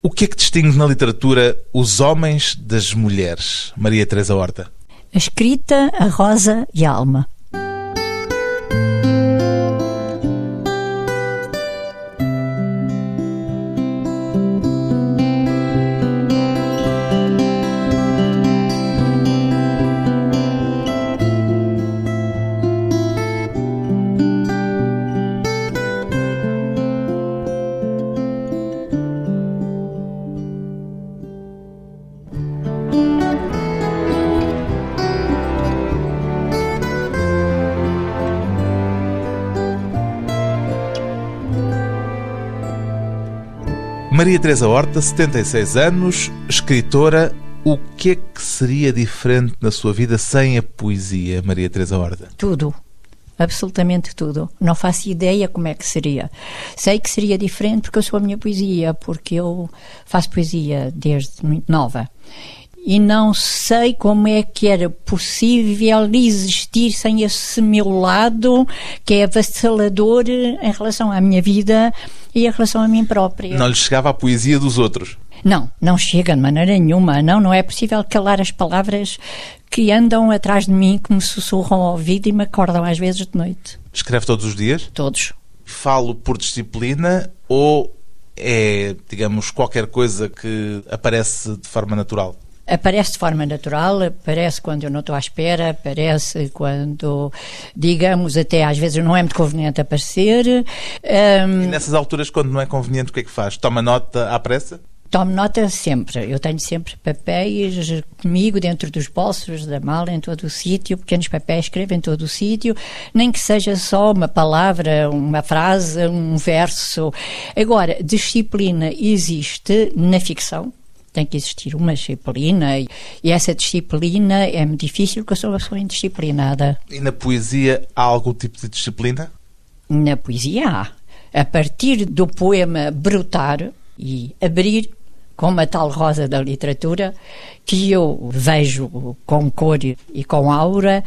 O que é que distingue na literatura os homens das mulheres, Maria Teresa Horta? A escrita, a rosa e a alma. Maria Teresa Horta, 76 anos, escritora. O que é que seria diferente na sua vida sem a poesia, Maria Teresa Horta? Tudo. Absolutamente tudo. Não faço ideia como é que seria. Sei que seria diferente porque eu sou a minha poesia, porque eu faço poesia desde muito nova e não sei como é que era possível existir sem esse meu lado que é avassalador em relação à minha vida e em relação a mim própria. Não lhe chegava a poesia dos outros? Não, não chega de maneira nenhuma. Não, não é possível calar as palavras que andam atrás de mim, que me sussurram ao ouvido e me acordam às vezes de noite. Escreve todos os dias? Todos. Falo por disciplina ou é, digamos, qualquer coisa que aparece de forma natural? Aparece de forma natural, aparece quando eu não estou à espera, aparece quando, digamos, até às vezes não é muito conveniente aparecer. Um, e nessas alturas, quando não é conveniente, o que é que faz? Toma nota à pressa? Tomo nota sempre. Eu tenho sempre papéis comigo dentro dos bolsos da mala, em todo o sítio, pequenos papéis, escrevo em todo o sítio, nem que seja só uma palavra, uma frase, um verso. Agora, disciplina existe na ficção, tem que existir uma disciplina e, e essa disciplina é muito difícil porque eu sou uma pessoa indisciplinada. E na poesia há algum tipo de disciplina? Na poesia há. A partir do poema brotar e abrir como a tal rosa da literatura, que eu vejo com cor e com aura,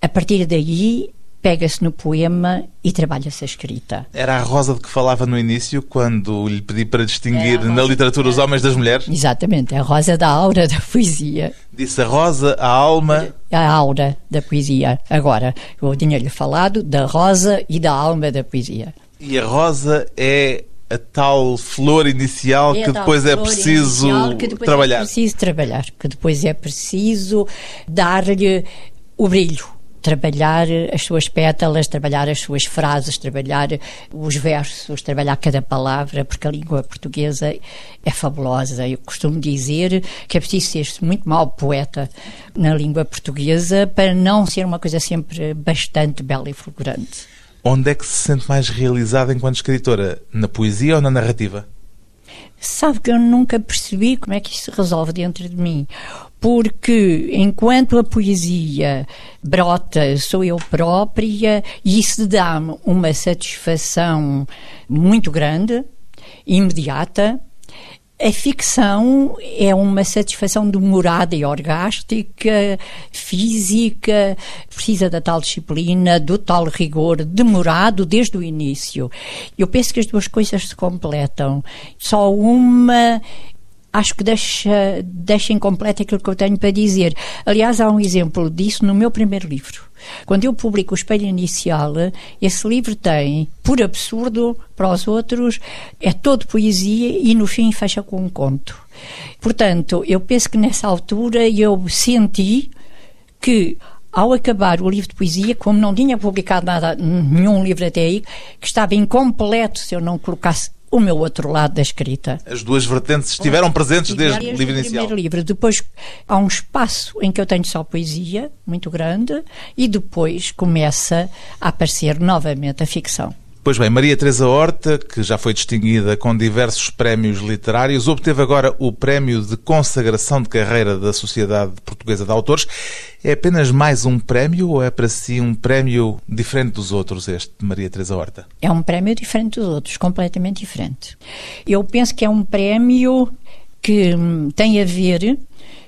a partir daí pega-se no poema e trabalha-se a escrita. Era a Rosa de que falava no início, quando lhe pedi para distinguir na literatura os homens das mulheres? Exatamente, a Rosa da aura da poesia. Disse a Rosa, a alma. A aura da poesia. Agora, eu tinha-lhe falado da Rosa e da alma da poesia. E a Rosa é a tal flor inicial é que depois é preciso que depois é trabalhar. É preciso trabalhar, que depois é preciso dar-lhe o brilho trabalhar as suas pétalas, trabalhar as suas frases, trabalhar os versos, trabalhar cada palavra, porque a língua portuguesa é fabulosa. Eu costumo dizer que é preciso ser muito mau poeta na língua portuguesa para não ser uma coisa sempre bastante bela e fulgurante. Onde é que se sente mais realizada enquanto escritora? Na poesia ou na narrativa? Sabe que eu nunca percebi como é que isso se resolve dentro de mim. Porque enquanto a poesia brota, sou eu própria, e isso dá-me uma satisfação muito grande, imediata, a ficção é uma satisfação demorada e orgástica, física, precisa da tal disciplina, do tal rigor, demorado desde o início. Eu penso que as duas coisas se completam. Só uma acho que deixa, deixa incompleto aquilo que eu tenho para dizer. Aliás, há um exemplo disso no meu primeiro livro. Quando eu publico o Espelho Inicial, esse livro tem, por absurdo para os outros, é todo poesia e no fim fecha com um conto. Portanto, eu penso que nessa altura eu senti que ao acabar o livro de poesia, como não tinha publicado nada, nenhum livro até aí, que estava incompleto se eu não colocasse o meu outro lado da escrita. As duas vertentes estiveram presentes desde o livro inicial. Primeiro livro. Depois há um espaço em que eu tenho só poesia, muito grande, e depois começa a aparecer novamente a ficção. Pois bem, Maria Teresa Horta, que já foi distinguida com diversos prémios literários, obteve agora o prémio de consagração de carreira da Sociedade Portuguesa de Autores. É apenas mais um prémio ou é para si um prémio diferente dos outros, este de Maria Teresa Horta? É um prémio diferente dos outros, completamente diferente. Eu penso que é um prémio que hum, tem a ver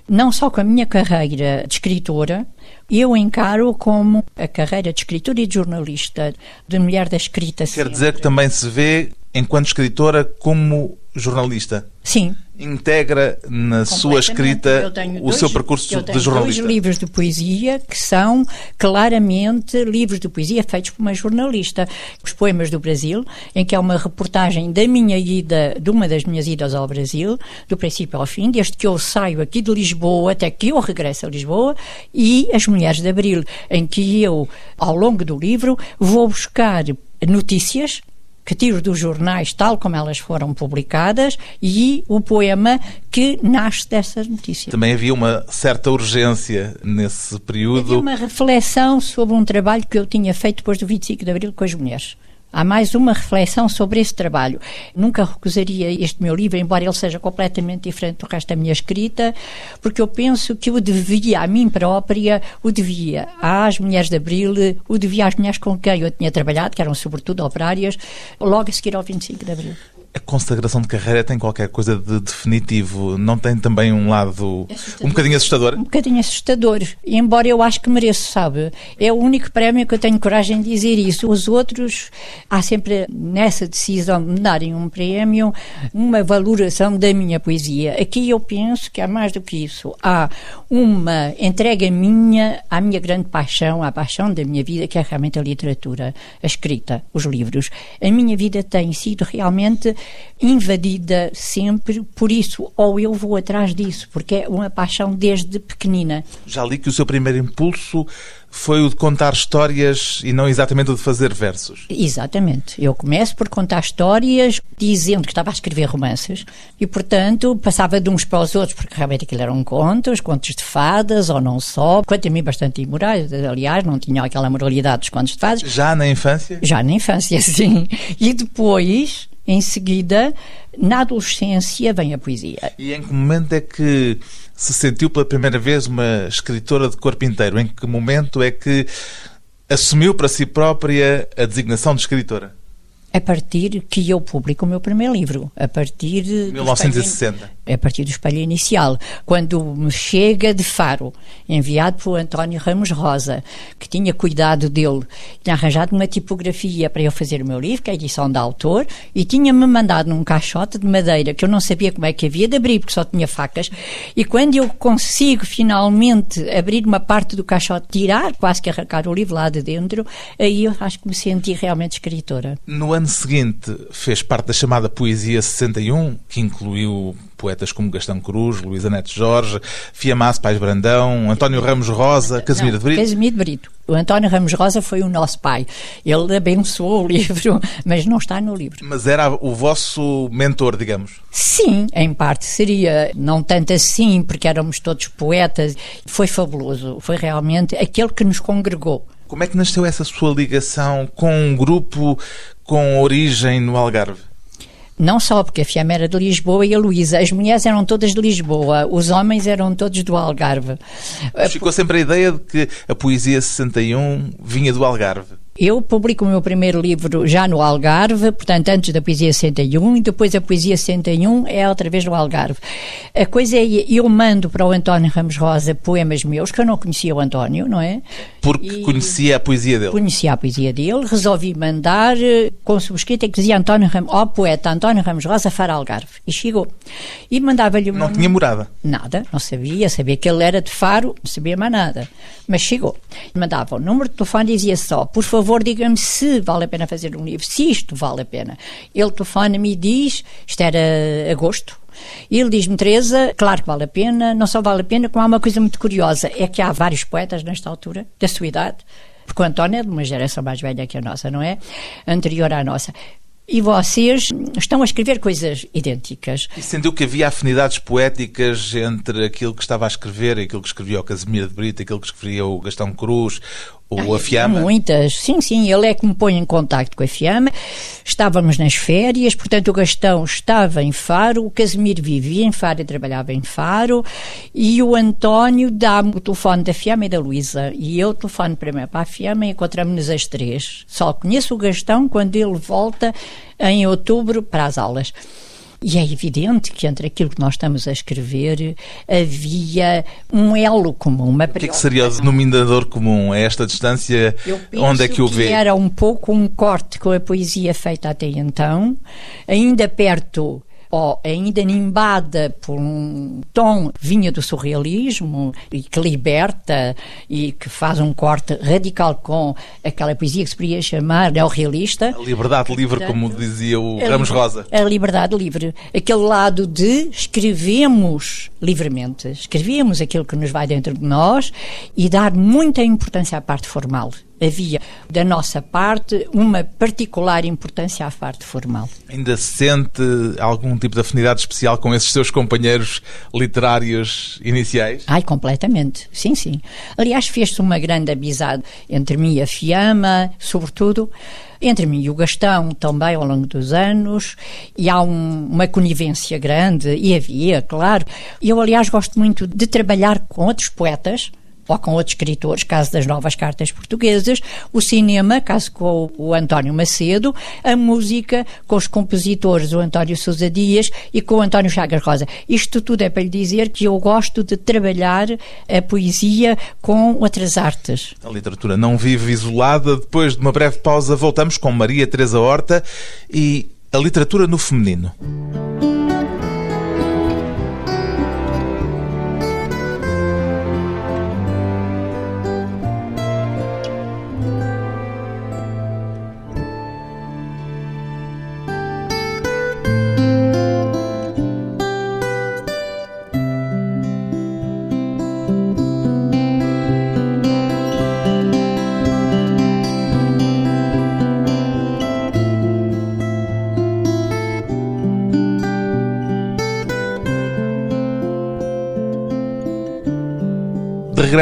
não só com a minha carreira de escritora, eu encaro como a carreira de escritora e de jornalista, de mulher da escrita. Quer dizer que também se vê enquanto escritora, como jornalista. Sim. Integra na sua escrita o dois, seu percurso de jornalista. dois livros de poesia que são claramente livros de poesia feitos por uma jornalista. Os Poemas do Brasil, em que é uma reportagem da minha ida, de uma das minhas idas ao Brasil, do princípio ao fim, desde que eu saio aqui de Lisboa até que eu regresso a Lisboa, e As Mulheres de Abril, em que eu, ao longo do livro, vou buscar notícias que tiro dos jornais tal como elas foram publicadas e o poema que nasce dessas notícias. Também havia uma certa urgência nesse período. Havia uma reflexão sobre um trabalho que eu tinha feito depois do 25 de Abril com as mulheres. Há mais uma reflexão sobre esse trabalho. Nunca recusaria este meu livro, embora ele seja completamente diferente do resto da minha escrita, porque eu penso que o devia a mim própria, o devia às mulheres de Abril, o devia às mulheres com quem eu tinha trabalhado, que eram sobretudo operárias, logo a seguir ao 25 de Abril a consagração de carreira tem qualquer coisa de definitivo? Não tem também um lado assustador. um bocadinho assustador? Um bocadinho assustador. Embora eu acho que mereço, sabe? É o único prémio que eu tenho coragem de dizer isso. Os outros, há sempre nessa decisão de me darem um prémio, uma valoração da minha poesia. Aqui eu penso que há mais do que isso. Há uma entrega minha à minha grande paixão, à paixão da minha vida, que é realmente a literatura, a escrita, os livros. A minha vida tem sido realmente invadida sempre por isso, ou eu vou atrás disso, porque é uma paixão desde pequenina. Já li que o seu primeiro impulso foi o de contar histórias e não exatamente o de fazer versos. Exatamente. Eu começo por contar histórias dizendo que estava a escrever romances e, portanto, passava de uns para os outros, porque realmente aquilo eram contos, contos de fadas ou não só. Quanto a mim, bastante imorais. Aliás, não tinha aquela moralidade dos contos de fadas. Já na infância? Já na infância, sim. E depois em seguida, na adolescência, vem a poesia. E em que momento é que se sentiu pela primeira vez uma escritora de corpo inteiro? Em que momento é que assumiu para si própria a designação de escritora? a partir que eu publico o meu primeiro livro, a partir de 1960. A partir do espelho inicial, quando me chega de Faro, enviado por António Ramos Rosa, que tinha cuidado dele, tinha arranjado uma tipografia para eu fazer o meu livro, que é a edição da autor, e tinha-me mandado num caixote de madeira que eu não sabia como é que havia de abrir, porque só tinha facas, e quando eu consigo finalmente abrir uma parte do caixote, tirar, quase que arrancar o livro lá de dentro, aí eu acho que me senti realmente escritora. No ano seguinte fez parte da chamada Poesia 61, que incluiu poetas como Gastão Cruz, Luísa Neto Jorge, Fiamasso Pais Brandão, António Ramos Rosa, Casimiro de Brito. Casimiro de Brito. O António Ramos Rosa foi o nosso pai. Ele abençoou o livro, mas não está no livro. Mas era o vosso mentor, digamos? Sim, em parte seria. Não tanto assim, porque éramos todos poetas. Foi fabuloso. Foi realmente aquele que nos congregou. Como é que nasceu essa sua ligação com um grupo com origem no Algarve? Não só porque a Fiamma era de Lisboa e a Luísa, as mulheres eram todas de Lisboa, os homens eram todos do Algarve. Ficou sempre a ideia de que a poesia 61 vinha do Algarve. Eu publico o meu primeiro livro já no Algarve, portanto, antes da Poesia 61, e depois a Poesia 61 é outra vez no Algarve. A coisa é, eu mando para o António Ramos Rosa poemas meus, que eu não conhecia o António, não é? Porque e conhecia a poesia dele. Conhecia a poesia dele, resolvi mandar eh, com subscrita que dizia António Ramos, ó oh, poeta António Ramos Rosa Fara Algarve. E chegou. E mandava-lhe Não tinha morada? Nada, não sabia, sabia que ele era de Faro, não sabia mais nada. Mas chegou. Mandava o número de telefone e dizia só, por favor, favor, diga-me se vale a pena fazer um livro, se isto vale a pena. Ele telefona-me e diz, isto era agosto, e ele diz-me, Teresa, claro que vale a pena, não só vale a pena, como há uma coisa muito curiosa, é que há vários poetas nesta altura, da sua idade, porque o António é de uma geração mais velha que a nossa, não é? Anterior à nossa e vocês estão a escrever coisas idênticas. E sentiu que havia afinidades poéticas entre aquilo que estava a escrever, aquilo que escrevia o Casimiro de Brito, aquilo que escrevia o Gastão Cruz, ou a Fiamma? Muitas, sim, sim, ele é que me põe em contacto com a Fiamma. Estávamos nas férias, portanto o Gastão estava em Faro, o Casimiro vivia em Faro e trabalhava em Faro, e o António dá-me o telefone da Fiamma e da Luísa, e eu telefono primeiro para a Fiamma e encontramos-nos as três. Só conheço o Gastão quando ele volta em outubro para as aulas. E é evidente que entre aquilo que nós estamos a escrever havia um elo comum. Uma o que, é que seria o denominador comum a esta distância? Onde é que o vê? Que era um pouco um corte com a poesia feita até então, ainda perto ou ainda nimbada por um tom vinha do surrealismo e que liberta e que faz um corte radical com aquela poesia que se poderia chamar neorrealista. A liberdade livre, Portanto, como dizia o Ramos Rosa. A liberdade livre. Aquele lado de escrevemos livremente, escrevemos aquilo que nos vai dentro de nós e dar muita importância à parte formal havia, da nossa parte, uma particular importância à parte formal. Ainda sente algum tipo de afinidade especial com esses seus companheiros literários iniciais? Ai, completamente. Sim, sim. Aliás, fez-se uma grande amizade entre mim e a Fiamma, sobretudo entre mim e o Gastão também ao longo dos anos, e há um, uma conivência grande, e havia, claro. Eu, aliás, gosto muito de trabalhar com outros poetas, com outros escritores, caso das novas cartas portuguesas, o cinema, caso com o António Macedo, a música com os compositores, o António Sousa Dias e com o António Chagas Rosa. Isto tudo é para lhe dizer que eu gosto de trabalhar a poesia com outras artes. A literatura não vive isolada. Depois de uma breve pausa, voltamos com Maria Teresa Horta e a literatura no feminino.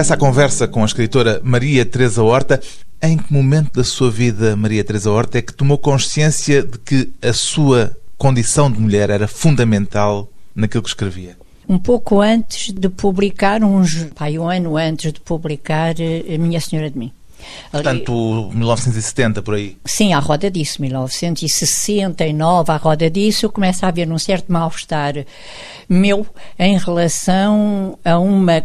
Regressa à conversa com a escritora Maria Teresa Horta. Em que momento da sua vida, Maria Teresa Horta, é que tomou consciência de que a sua condição de mulher era fundamental naquilo que escrevia? Um pouco antes de publicar, uns, pai, um ano antes de publicar eh, A Minha Senhora de Mim. Portanto, 1970 por aí. Sim, à roda disso, 1969, à roda disso, começa a haver um certo mal-estar meu em relação a uma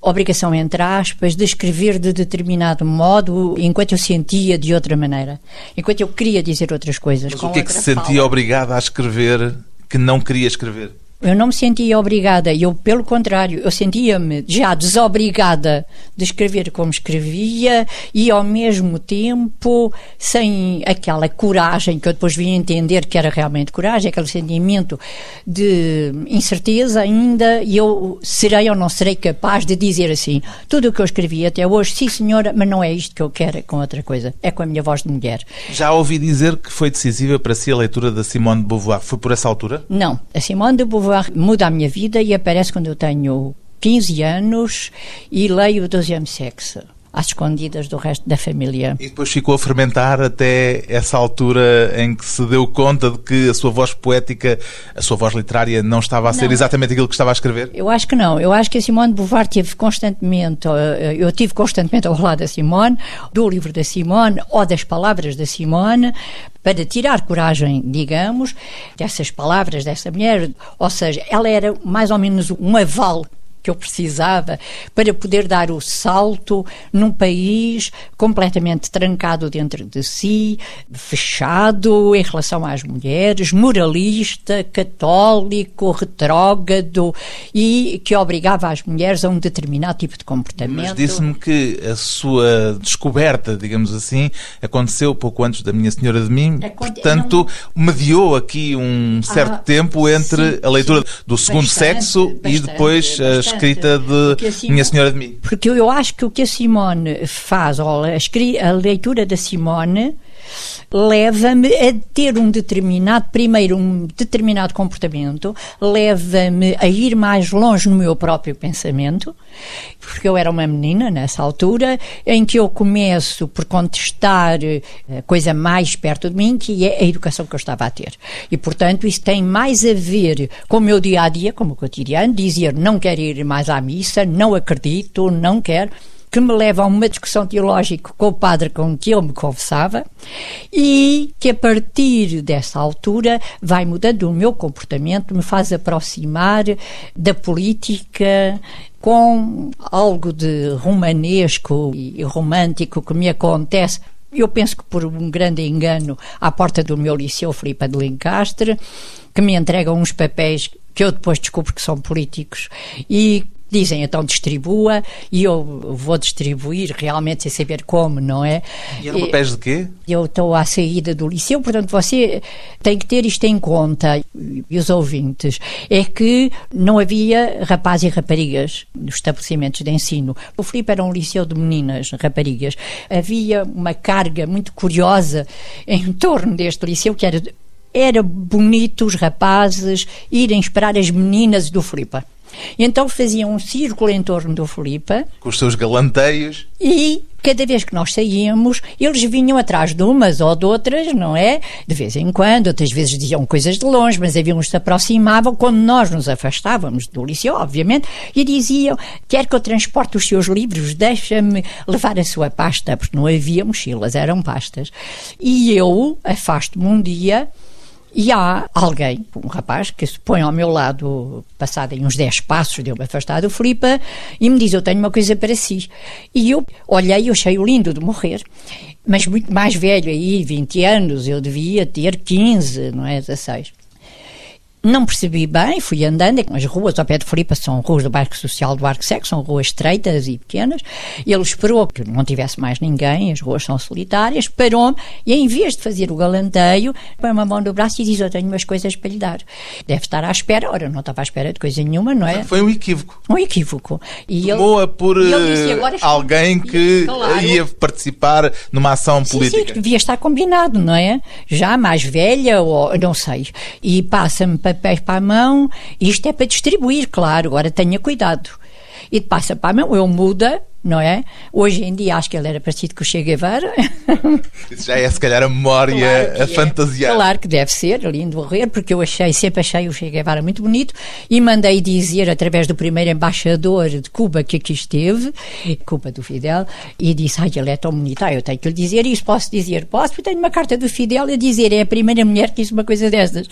obrigação, entre aspas, de escrever de determinado modo, enquanto eu sentia de outra maneira, enquanto eu queria dizer outras coisas. Mas o que é que se sentia obrigada a escrever que não queria escrever? Eu não me sentia obrigada, eu, pelo contrário, eu sentia-me já desobrigada de escrever como escrevia e, ao mesmo tempo, sem aquela coragem que eu depois vim entender que era realmente coragem, aquele sentimento de incerteza ainda, e eu serei ou não serei capaz de dizer assim: tudo o que eu escrevi até hoje, sim senhora, mas não é isto que eu quero, é com outra coisa, é com a minha voz de mulher. Já ouvi dizer que foi decisiva para si a leitura da Simone de Beauvoir. Foi por essa altura? Não. A Simone de Beauvoir muda a minha vida e aparece quando eu tenho 15 anos e leio o 12 sexo às escondidas do resto da família. E depois ficou a fermentar até essa altura em que se deu conta de que a sua voz poética, a sua voz literária não estava a ser não. exatamente aquilo que estava a escrever? Eu acho que não. Eu acho que a Simone de Beauvoir teve constantemente, eh, eu tive constantemente ao lado da Simone, do livro da Simone ou das palavras da Simone, para tirar coragem, digamos, dessas palavras dessa mulher. Ou seja, ela era mais ou menos um aval que eu precisava para poder dar o salto num país completamente trancado dentro de si, fechado em relação às mulheres, moralista, católico, retrógrado e que obrigava as mulheres a um determinado tipo de comportamento. Mas disse-me que a sua descoberta, digamos assim, aconteceu pouco antes da Minha Senhora de Mim, Aconte... portanto, não... mediou aqui um certo ah, tempo entre sim, a leitura sim. do segundo bastante, sexo bastante, e depois as escrita de Simone, Minha Senhora de Mim. Porque eu acho que o que a Simone faz, ou a, a leitura da Simone, leva-me a ter um determinado, primeiro, um determinado comportamento, leva-me a ir mais longe no meu próprio pensamento, porque eu era uma menina nessa altura, em que eu começo por contestar a coisa mais perto de mim, que é a educação que eu estava a ter. E, portanto, isso tem mais a ver com o meu dia a dia, como o cotidiano, dizer não quero ir mais à missa, não acredito, não quero que me leva a uma discussão teológica com o padre com que eu me confessava e que a partir dessa altura vai mudando o meu comportamento, me faz aproximar da política com algo de romanesco e romântico que me acontece. Eu penso que por um grande engano à porta do meu liceu Filipe de Lencastre, que me entregam uns papéis que eu depois descubro que são políticos e dizem então distribua e eu vou distribuir realmente sem saber como, não é? E eram papéis de quê? Eu estou à saída do liceu, portanto você tem que ter isto em conta, e os ouvintes, é que não havia rapazes e raparigas nos estabelecimentos de ensino. O Filipe era um liceu de meninas, raparigas. Havia uma carga muito curiosa em torno deste liceu que era era bonito os rapazes irem esperar as meninas do Filipe. Então faziam um círculo em torno do Filipe. Com os seus galanteios. E cada vez que nós saíamos, eles vinham atrás de umas ou de outras, não é? De vez em quando, outras vezes diziam coisas de longe, mas havia uns que se aproximavam quando nós nos afastávamos do liceu, obviamente, e diziam: Quer que eu transporte os seus livros, deixa-me levar a sua pasta, porque não havia mochilas, eram pastas. E eu afasto-me um dia e há alguém, um rapaz, que se põe ao meu lado, passado em uns 10 passos de eu me afastar do Filipe, e me diz: Eu tenho uma coisa para si. E eu olhei e achei o lindo de morrer, mas muito mais velho aí, 20 anos, eu devia ter 15, não é? 16. Não percebi bem, fui andando, as ruas ao pé de Filipe são ruas do bairro social do Arco Seco, são ruas estreitas e pequenas. Ele esperou que não tivesse mais ninguém, as ruas são solitárias, parou-me e em vez de fazer o galanteio, põe uma mão no braço e diz, eu tenho umas coisas para lhe dar. Deve estar à espera, ora, não estava à espera de coisa nenhuma, não é? Foi um equívoco. Um equívoco. E Tomou-a por disse, eh, alguém que claro. ia participar numa ação política. Sim, sim, devia estar combinado, não é? Já mais velha, ou não sei. E passa-me papéis para a mão, isto é para distribuir, claro, agora tenha cuidado. E passa para a mão, eu muda, não é? Hoje em dia acho que ele era parecido com o Che Guevara. Isso já é se calhar a memória claro a é. fantasiar. Claro que deve ser, lindo morrer, porque eu achei, sempre achei o Che Guevara muito bonito e mandei dizer através do primeiro embaixador de Cuba que aqui esteve, Cuba do Fidel, e disse, ai, ele é tão bonito, ah, eu tenho que lhe dizer isso, posso dizer? Posso, porque tenho uma carta do Fidel a dizer, é a primeira mulher que disse uma coisa dessas.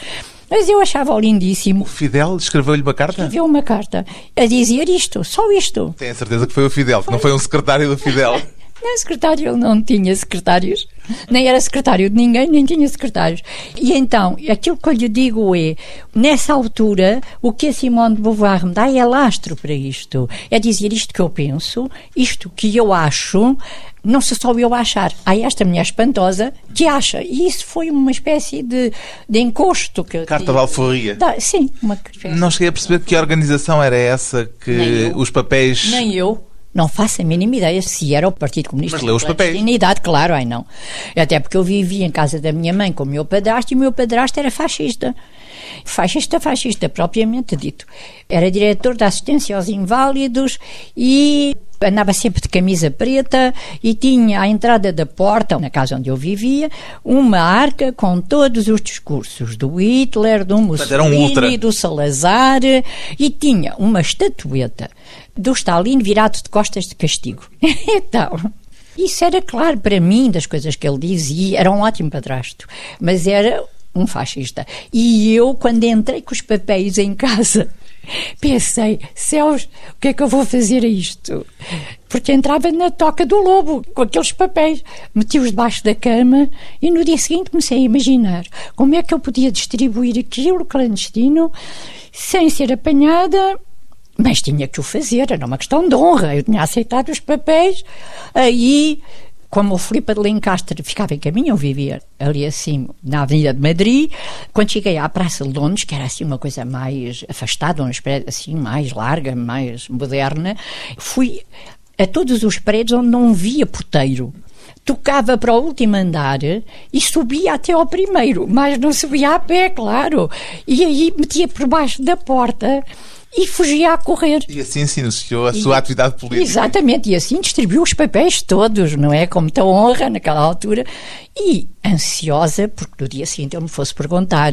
Mas eu achava lindíssimo. O Fidel escreveu-lhe uma carta? Escreveu uma carta a dizer isto, só isto. Tenho a certeza que foi o Fidel, foi. que não foi um secretário do Fidel. Não, secretário, ele não tinha secretários. Nem era secretário de ninguém, nem tinha secretários. E então, aquilo que eu lhe digo é, nessa altura, o que a Simone de Beauvoir me dá é lastro para isto. É dizer isto que eu penso, isto que eu acho, não se só eu achar. Há esta mulher espantosa que acha. E isso foi uma espécie de, de encosto. Que Carta de alforria. Da, sim, uma Não cheguei a perceber que organização era essa que os papéis. Nem eu. Não faço a mínima ideia se era o Partido Comunista. Mas leu os papéis. idade, claro, ai não. Até porque eu vivia em casa da minha mãe com o meu padrasto e o meu padrasto era fascista. Fascista, fascista, propriamente dito. Era diretor da assistência aos inválidos e andava sempre de camisa preta e tinha à entrada da porta, na casa onde eu vivia, uma arca com todos os discursos do Hitler, do Mussolini, um do Salazar e tinha uma estatueta do Stalin virado de costas de castigo. então, isso era claro para mim das coisas que ele dizia, era um ótimo padrasto, mas era um fascista. E eu, quando entrei com os papéis em casa, pensei, céus, o que é que eu vou fazer a isto? Porque entrava na toca do lobo, com aqueles papéis, meti-os debaixo da cama e no dia seguinte comecei a imaginar como é que eu podia distribuir aquilo clandestino sem ser apanhada mas tinha que o fazer, era uma questão de honra. Eu tinha aceitado os papéis, aí como o Filipe de Lencastre ficava em caminho, eu vivia ali assim na Avenida de Madrid, quando cheguei à Praça de Londres, que era assim uma coisa mais afastada, uma espécie assim mais larga, mais moderna, fui a todos os prédios onde não via porteiro. Tocava para o último andar e subia até ao primeiro, mas não subia a pé, claro. E aí metia por baixo da porta e fugia a correr. E assim se iniciou a e, sua atividade política. Exatamente, e assim distribuiu os papéis todos, não é? Com muita honra naquela altura. E ansiosa, porque no dia seguinte ele me fosse perguntar.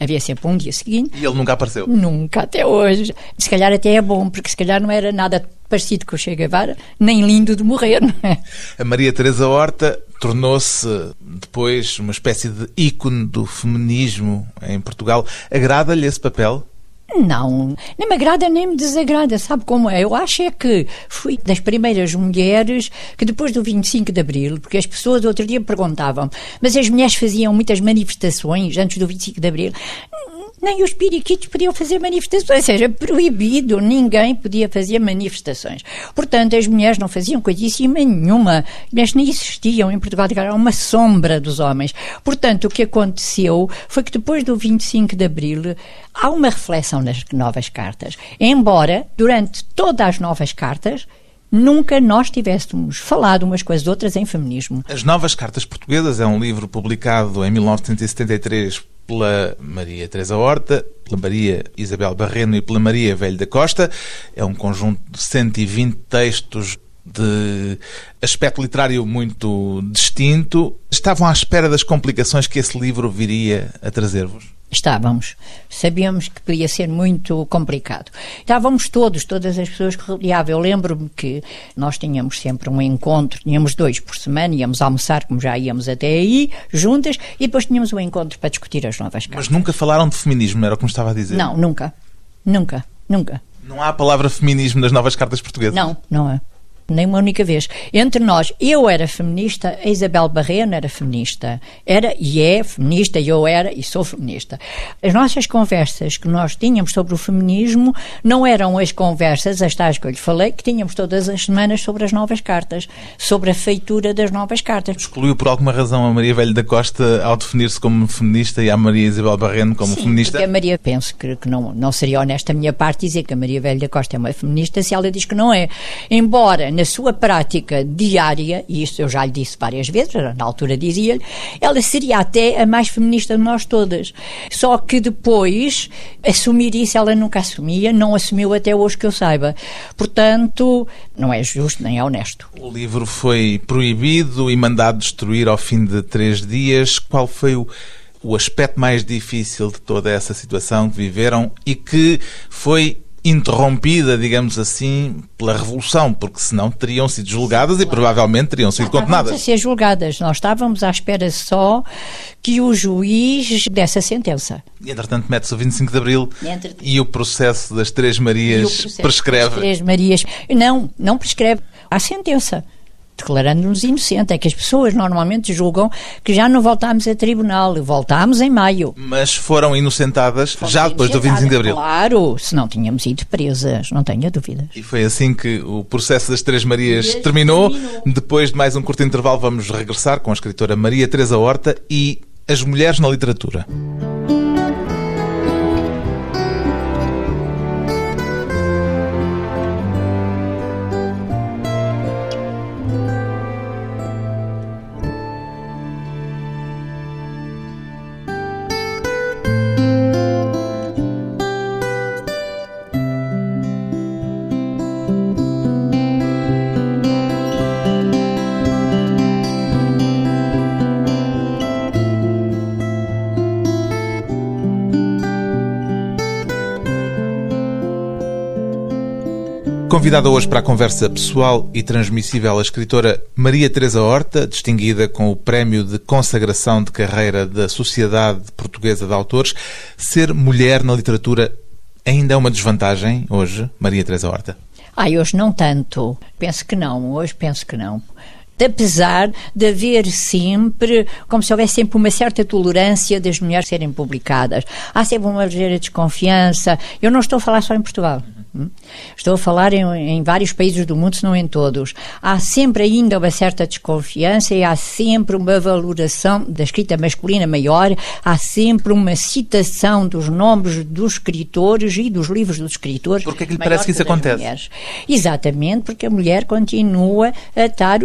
Havia sempre um dia seguinte. E ele nunca apareceu? Nunca, até hoje. Se calhar até é bom, porque se calhar não era nada parecido com o Che Guevara, nem lindo de morrer, não é? A Maria Teresa Horta tornou-se depois uma espécie de ícone do feminismo em Portugal. Agrada-lhe esse papel? Não, nem me agrada nem me desagrada, sabe como é? Eu acho é que fui das primeiras mulheres que depois do 25 de Abril, porque as pessoas outro dia perguntavam, mas as mulheres faziam muitas manifestações antes do 25 de Abril nem os periquitos podiam fazer manifestações, ou seja, proibido, ninguém podia fazer manifestações. Portanto, as mulheres não faziam coisíssima nenhuma, as mulheres nem existiam em Portugal, era uma sombra dos homens. Portanto, o que aconteceu foi que depois do 25 de Abril há uma reflexão nas novas cartas. Embora, durante todas as novas cartas, nunca nós tivéssemos falado umas com as outras em feminismo. As Novas Cartas Portuguesas é um livro publicado em 1973 pela Maria Teresa Horta, pela Maria Isabel Barreno e pela Maria Velho da Costa. É um conjunto de 120 textos de aspecto literário muito distinto. Estavam à espera das complicações que esse livro viria a trazer-vos? Estávamos. Sabíamos que podia ser muito complicado. Estávamos todos, todas as pessoas que rodeavam. Eu lembro-me que nós tínhamos sempre um encontro, tínhamos dois por semana, íamos almoçar, como já íamos até aí, juntas, e depois tínhamos um encontro para discutir as novas cartas. Mas nunca falaram de feminismo, era como estava a dizer? Não, nunca. Nunca. Nunca. Não há a palavra feminismo nas novas cartas portuguesas? Não, não há nem uma única vez. Entre nós, eu era feminista, a Isabel Barreno era feminista. Era e é feminista, eu era e sou feminista. As nossas conversas que nós tínhamos sobre o feminismo não eram as conversas, as tais que eu lhe falei, que tínhamos todas as semanas sobre as novas cartas, sobre a feitura das novas cartas. Excluiu por alguma razão a Maria Velho da Costa ao definir-se como feminista e a Maria Isabel Barreno como Sim, feminista? Porque a Maria, penso que, que não, não seria honesta a minha parte dizer que a Maria Velho da Costa é uma feminista se ela diz que não é. Embora na sua prática diária, e isso eu já lhe disse várias vezes, na altura dizia-lhe, ela seria até a mais feminista de nós todas. Só que depois, assumir isso ela nunca assumia, não assumiu até hoje que eu saiba. Portanto, não é justo nem é honesto. O livro foi proibido e mandado destruir ao fim de três dias. Qual foi o o aspecto mais difícil de toda essa situação que viveram e que foi interrompida, digamos assim, pela Revolução, porque senão teriam sido julgadas e provavelmente teriam sido condenadas. a ser julgadas. Nós estávamos à espera só que o juiz desse a sentença. E, entretanto, mete-se o 25 de Abril e, e, o processo das Três Marias prescreve. Das Três Marias. Não, não prescreve. Há sentença declarando-nos inocentes. É que as pessoas normalmente julgam que já não voltámos a tribunal, voltámos em maio. Mas foram inocentadas Fomos já depois do 25 de Abril? Claro, se não tínhamos ido presas, não tenha dúvidas. E foi assim que o processo das Três Marias terminou. terminou. Depois de mais um curto intervalo, vamos regressar com a escritora Maria Teresa Horta e as mulheres na literatura. Convidada hoje para a conversa pessoal e transmissível a escritora Maria Teresa Horta, distinguida com o Prémio de Consagração de Carreira da Sociedade Portuguesa de Autores. Ser mulher na literatura ainda é uma desvantagem hoje, Maria Teresa Horta? Ah, hoje não tanto. Penso que não. Hoje penso que não apesar de haver sempre, como se houvesse sempre uma certa tolerância das mulheres serem publicadas. Há sempre uma ligeira desconfiança. Eu não estou a falar só em Portugal. Hum? Estou a falar em, em, vários países do mundo, se não em todos. Há sempre ainda uma certa desconfiança e há sempre uma valoração da escrita masculina maior, há sempre uma citação dos nomes dos escritores e dos livros dos escritores. Porque é que lhe parece que isso acontece? Mulheres. Exatamente, porque a mulher continua a estar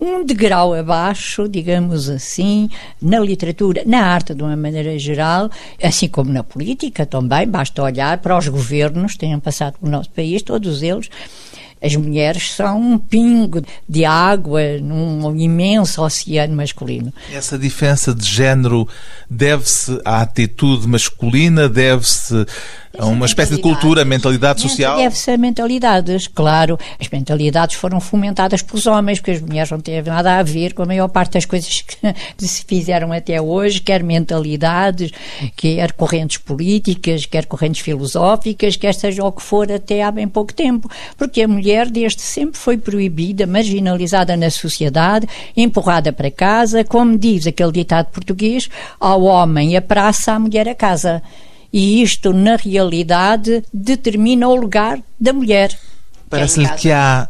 um degrau abaixo, digamos assim, na literatura, na arte de uma maneira geral, assim como na política também, basta olhar para os governos que tenham passado pelo nosso país, todos eles As mulheres são um pingo de água num imenso oceano masculino. Essa diferença de género deve-se à atitude masculina, deve-se a uma espécie de cultura, mentalidade social? Deve-se a mentalidades, claro. As mentalidades foram fomentadas pelos homens, porque as mulheres não têm nada a ver com a maior parte das coisas que se fizeram até hoje, quer mentalidades, quer correntes políticas, quer correntes filosóficas, quer seja o que for até há bem pouco tempo. Porque a mulher desde sempre foi proibida, marginalizada na sociedade, empurrada para casa, como diz aquele ditado português, ao homem a praça, à mulher a casa. E isto, na realidade, determina o lugar da mulher. Parece-lhe que, que há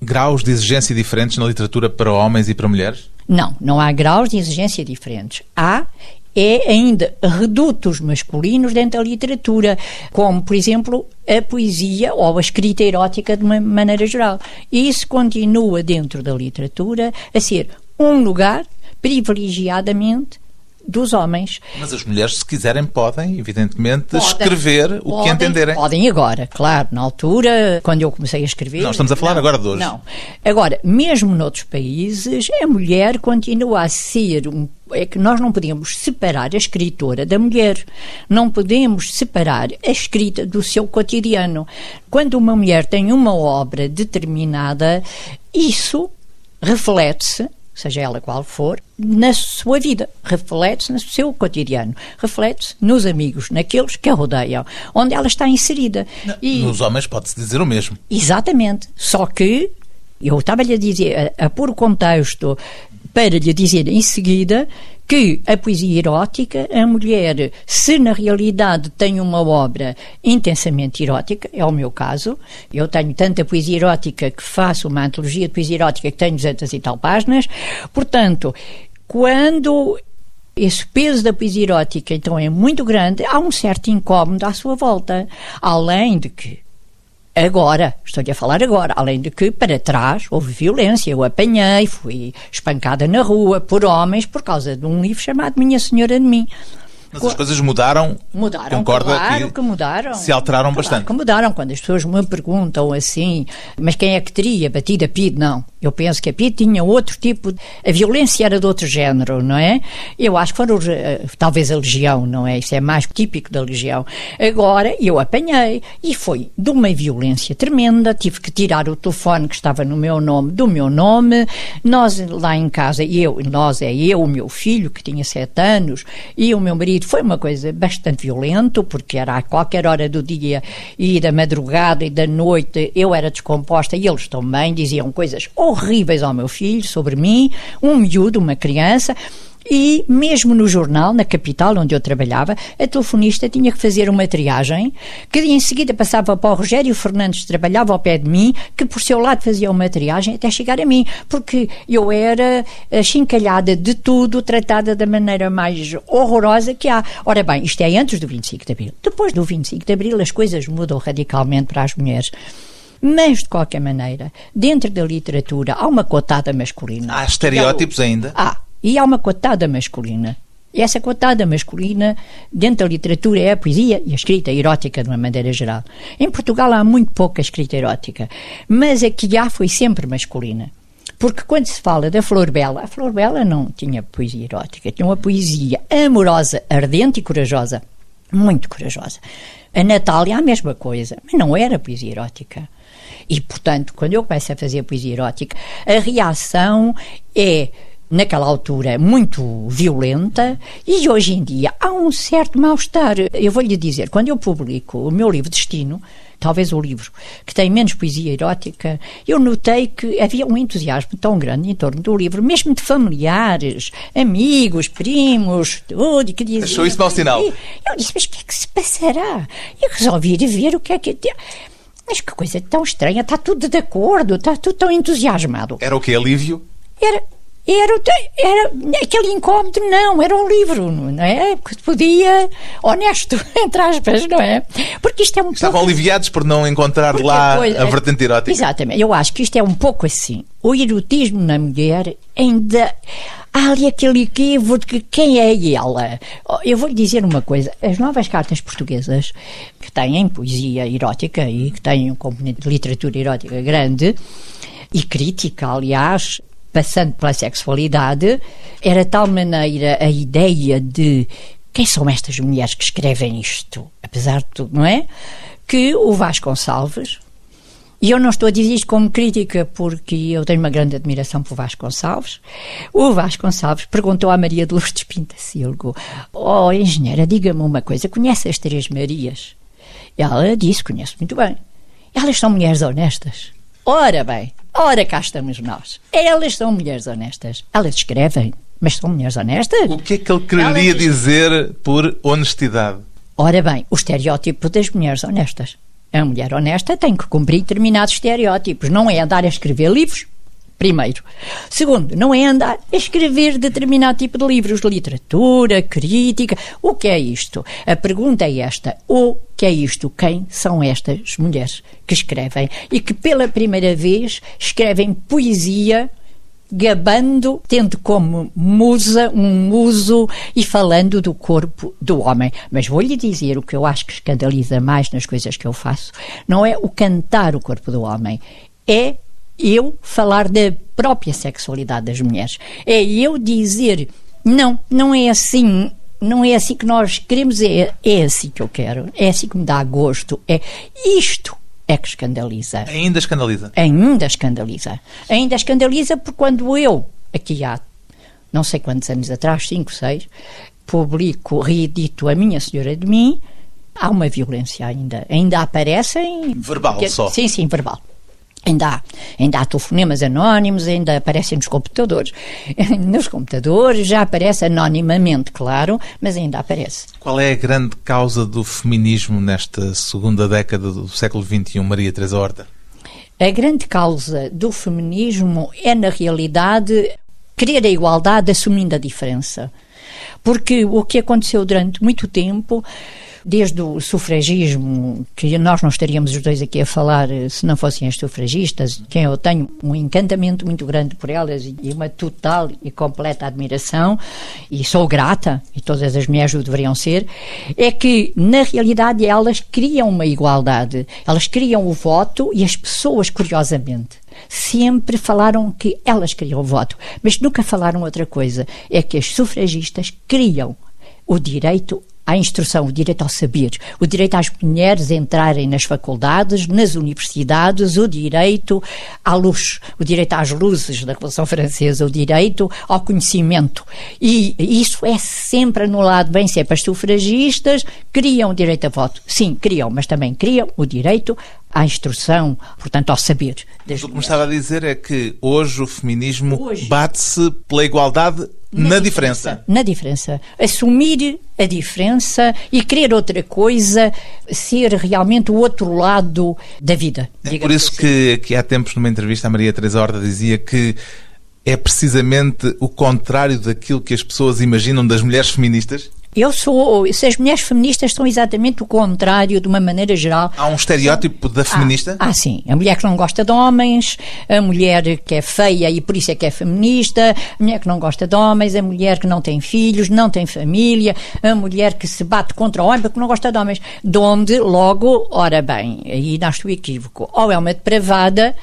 graus de exigência diferentes na literatura para homens e para mulheres? Não, não há graus de exigência diferentes. Há é ainda redutos masculinos dentro da literatura, como, por exemplo, a poesia ou a escrita erótica de uma maneira geral. E isso continua dentro da literatura a ser um lugar privilegiadamente dos homens. Mas as mulheres, se quiserem, podem, evidentemente, podem, escrever o podem, que entenderem. Podem agora, claro. Na altura, quando eu comecei a escrever. Não, estamos a falar não, agora de hoje. Não. Agora, mesmo noutros países, a mulher continua a ser um é que nós não podemos separar a escritora da mulher. Não podemos separar a escrita do seu cotidiano. Quando uma mulher tem uma obra determinada, isso reflete-se seja ela qual for, na sua vida. Reflete-se no seu cotidiano, reflete-se nos amigos, naqueles que a rodeiam, onde ela está inserida. E, nos homens pode-se dizer o mesmo. Exatamente. Só que eu estava-lhe a dizer, a, a pôr o contexto para lhe dizer em seguida que a poesia erótica, a mulher, se na realidade tem uma obra intensamente erótica, é o meu caso, eu tenho tanta poesia erótica que faço uma antologia de poesia erótica que tem 200 e tal páginas, portanto, quando esse peso da poesia erótica então é muito grande, há um certo incómodo à sua volta, além de que Agora, estou-lhe a falar agora, além de que para trás houve violência, eu apanhei, fui espancada na rua por homens por causa de um livro chamado Minha Senhora de Mim. Mas as coisas mudaram. Mudaram, Concorda claro que, que mudaram. Se alteraram claro bastante. que mudaram. Quando as pessoas me perguntam assim, mas quem é que teria batido a PID? Não. Eu penso que a PID tinha outro tipo. A violência era de outro género, não é? Eu acho que foram. Eh, talvez a Legião, não é? Isso é mais típico da Legião. Agora, eu apanhei e foi de uma violência tremenda. Tive que tirar o telefone que estava no meu nome do meu nome. Nós lá em casa, eu, nós é eu, o meu filho, que tinha sete anos, e o meu marido foi uma coisa bastante violenta, porque era a qualquer hora do dia e da madrugada e da noite eu era descomposta e eles também diziam coisas horríveis ao meu filho sobre mim, um miúdo, uma criança. E mesmo no jornal, na capital onde eu trabalhava, a telefonista tinha que fazer uma triagem, que em seguida passava para o Rogério Fernandes, trabalhava ao pé de mim, que por seu lado fazia uma triagem até chegar a mim, porque eu era chincalhada de tudo, tratada da maneira mais horrorosa que há. Ora bem, isto é antes do 25 de Abril. Depois do 25 de Abril as coisas mudam radicalmente para as mulheres. Mas, de qualquer maneira, dentro da literatura há uma cotada masculina. Há estereótipos ainda? Há. E há uma cotada masculina. E essa cotada masculina, dentro da literatura, é a poesia e a escrita erótica, de uma maneira geral. Em Portugal há muito pouca escrita erótica, mas a que há foi sempre masculina. Porque quando se fala da Flor Bela, a Flor Bela não tinha poesia erótica, tinha uma poesia amorosa, ardente e corajosa. Muito corajosa. A Natália, a mesma coisa, mas não era poesia erótica. E, portanto, quando eu começo a fazer poesia erótica, a reação é naquela altura muito violenta e hoje em dia há um certo mal-estar. Eu vou-lhe dizer, quando eu publico o meu livro Destino, talvez o livro que tem menos poesia erótica, eu notei que havia um entusiasmo tão grande em torno do livro, mesmo de familiares, amigos, primos, tudo, que diziam... Achou isso mau sinal? Eu disse, mas o que é que se passará? E resolvi ir ver o que é que... Mas que coisa tão estranha, está tudo de acordo, está tudo tão entusiasmado. Era o que? Alívio? Era Era, era aquele incómodo, não, era um livro, não é? Que podia, honesto, entre aspas, não é? Porque isto é um Estavam pouco... aliviados por não encontrar Porque lá a, a vertente erótica. Exatamente, eu acho que isto é um pouco assim. O erotismo na mulher ainda há ali aquele equívoco de quem é ela. Oh, eu vou lhe dizer uma coisa: as novas cartas portuguesas, que têm poesia erótica e que têm um componente de literatura erótica grande, e crítica, aliás, passando pela sexualidade, era tal maneira a ideia de quem são estas mulheres que escrevem isto, apesar de tudo, não é? Que o Vasconcelos, e eu não estou a dizer isto como crítica, porque eu tenho uma grande admiração por Vasconcelos. O Vasconcelos perguntou à Maria de Lourdes Pintacilgo: Oh, engenheira, diga-me uma coisa, conhece as Três Marias? Ela disse: Conheço muito bem. Elas são mulheres honestas. Ora bem, ora cá estamos nós. Elas são mulheres honestas. Elas escrevem, mas são mulheres honestas. O que é que ele queria Elas... dizer por honestidade? Ora bem, o estereótipo das mulheres honestas. A mulher honesta tem que cumprir determinados estereótipos. Não é andar a escrever livros, primeiro. Segundo, não é andar a escrever determinado tipo de livros, literatura, crítica. O que é isto? A pergunta é esta: o que é isto? Quem são estas mulheres que escrevem e que pela primeira vez escrevem poesia? gabando, tendo como musa um muso e falando do corpo do homem. Mas vou-lhe dizer o que eu acho que escandaliza mais nas coisas que eu faço: não é o cantar o corpo do homem, é eu falar da própria sexualidade das mulheres. É eu dizer, não, não é assim. Não é assim que nós queremos, é, é assim que eu quero, é assim que me dá gosto, é isto é que escandaliza. Ainda escandaliza? Ainda escandaliza. Ainda escandaliza porque quando eu, aqui há não sei quantos anos atrás, cinco, seis, publico, reedito A Minha Senhora de Mim, há uma violência ainda. Ainda aparecem. Verbal que, só? Sim, sim, verbal. Ainda há, ainda há telefonemas anónimos, ainda aparecem nos computadores. Nos computadores já aparece anonimamente, claro, mas ainda aparece. Qual é a grande causa do feminismo nesta segunda década do século XXI, Maria Teresa Horta? A grande causa do feminismo é, na realidade, querer a igualdade assumindo a diferença. Porque o que aconteceu durante muito tempo desde o sufragismo, que nós não estaríamos os dois aqui a falar eh, se não fossem as sufragistas, quem eu tenho um encantamento muito grande por elas e uma total e completa admiração, e sou grata, e todas as mulheres o deveriam ser, é que, na realidade, elas criam uma igualdade. Elas criam o voto e as pessoas, curiosamente, sempre falaram que elas queriam o voto, mas nunca falaram outra coisa. É que as sufragistas criam o direito à instrução, o direito ao saber, o direito às mulheres entrarem nas faculdades, nas universidades, o direito à luz, o direito às luzes da Revolução Francesa, o direito ao conhecimento. E isso é sempre anulado, bem sempre as sufragistas criam o direito a voto. Sim, criam, mas também criam o direito à instrução, portanto, ao saber. o que me estava a dizer é que hoje o feminismo bate-se pela igualdade na, na diferença. diferença. Na diferença. Assumir a diferença e querer outra coisa, ser realmente o outro lado da vida. É por isso assim. que, que há tempos, numa entrevista, a Maria Teresa Horta dizia que é precisamente o contrário daquilo que as pessoas imaginam das mulheres feministas? Eu sou. Se as mulheres feministas são exatamente o contrário, de uma maneira geral. Há um estereótipo da feminista? Ah, ah, sim. A mulher que não gosta de homens, a mulher que é feia e por isso é que é feminista, a mulher que não gosta de homens, a mulher que não tem filhos, não tem família, a mulher que se bate contra o homem porque não gosta de homens. De onde, logo, ora bem, aí nasce o equívoco. Ou é uma depravada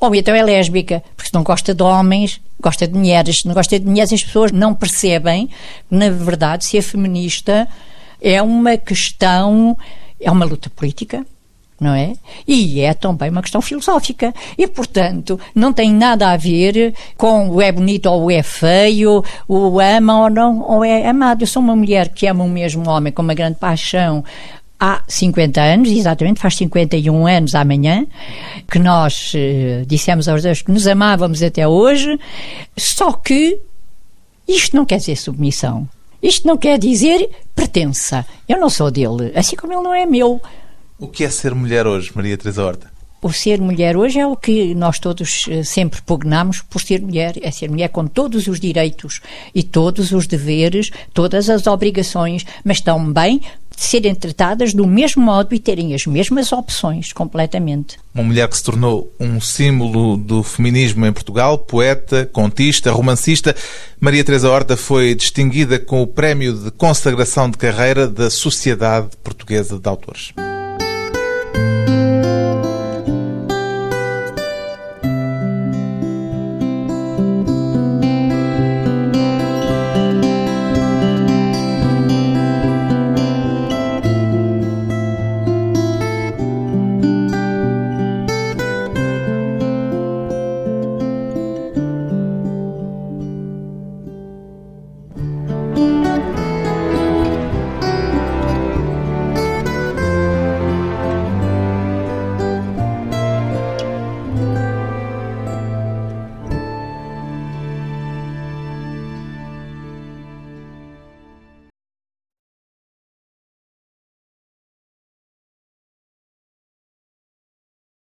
ou então é lésbica, porque se não gosta de homens, gosta de mulheres. Se não gosta de mulheres, as pessoas não percebem, na verdade, se é feminista é uma questão, é uma luta política, não é? E é também uma questão filosófica. E, portanto, não tem nada a ver com o é bonito ou é feio, o ama ou não, ou é amado. Eu sou uma mulher que ama o mesmo homem com uma grande paixão, há 50 anos, exatamente, faz 51 anos amanhã, que nós eh, dissemos aos dois que nos amávamos até hoje, só que isto não quer dizer submissão. Isto não quer dizer pertença. Eu não sou dele, assim como ele não é meu. O que é ser mulher hoje, Maria Teresa Horta? o ser mulher hoje é o que nós todos eh, sempre pugnamos por ser mulher, é ser mulher com todos os direitos e todos os deveres, todas as obrigações, mas também serem tratadas do mesmo modo e terem as mesmas opções, completamente. Uma mulher que se tornou um símbolo do feminismo em Portugal, poeta, contista, romancista, Maria Teresa Horta foi distinguida com o Prémio de Consagração de Carreira da Sociedade Portuguesa de Autores.